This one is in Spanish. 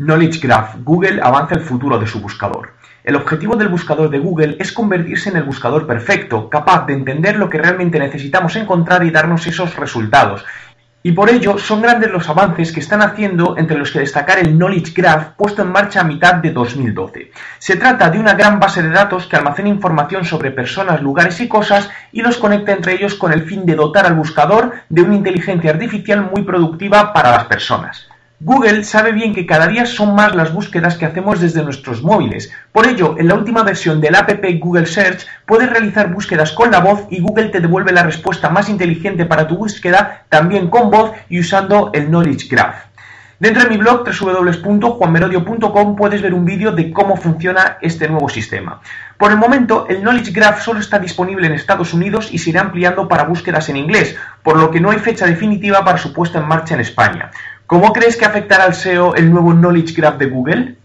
Knowledge Graph. Google avanza el futuro de su buscador. El objetivo del buscador de Google es convertirse en el buscador perfecto, capaz de entender lo que realmente necesitamos encontrar y darnos esos resultados. Y por ello son grandes los avances que están haciendo, entre los que destacar el Knowledge Graph puesto en marcha a mitad de 2012. Se trata de una gran base de datos que almacena información sobre personas, lugares y cosas y los conecta entre ellos con el fin de dotar al buscador de una inteligencia artificial muy productiva para las personas. Google sabe bien que cada día son más las búsquedas que hacemos desde nuestros móviles. Por ello, en la última versión del app Google Search puedes realizar búsquedas con la voz y Google te devuelve la respuesta más inteligente para tu búsqueda también con voz y usando el Knowledge Graph. Dentro de mi blog www.juanmerodio.com puedes ver un vídeo de cómo funciona este nuevo sistema. Por el momento, el Knowledge Graph solo está disponible en Estados Unidos y se irá ampliando para búsquedas en inglés, por lo que no hay fecha definitiva para su puesta en marcha en España. ¿Cómo crees que afectará al SEO el nuevo Knowledge Graph de Google?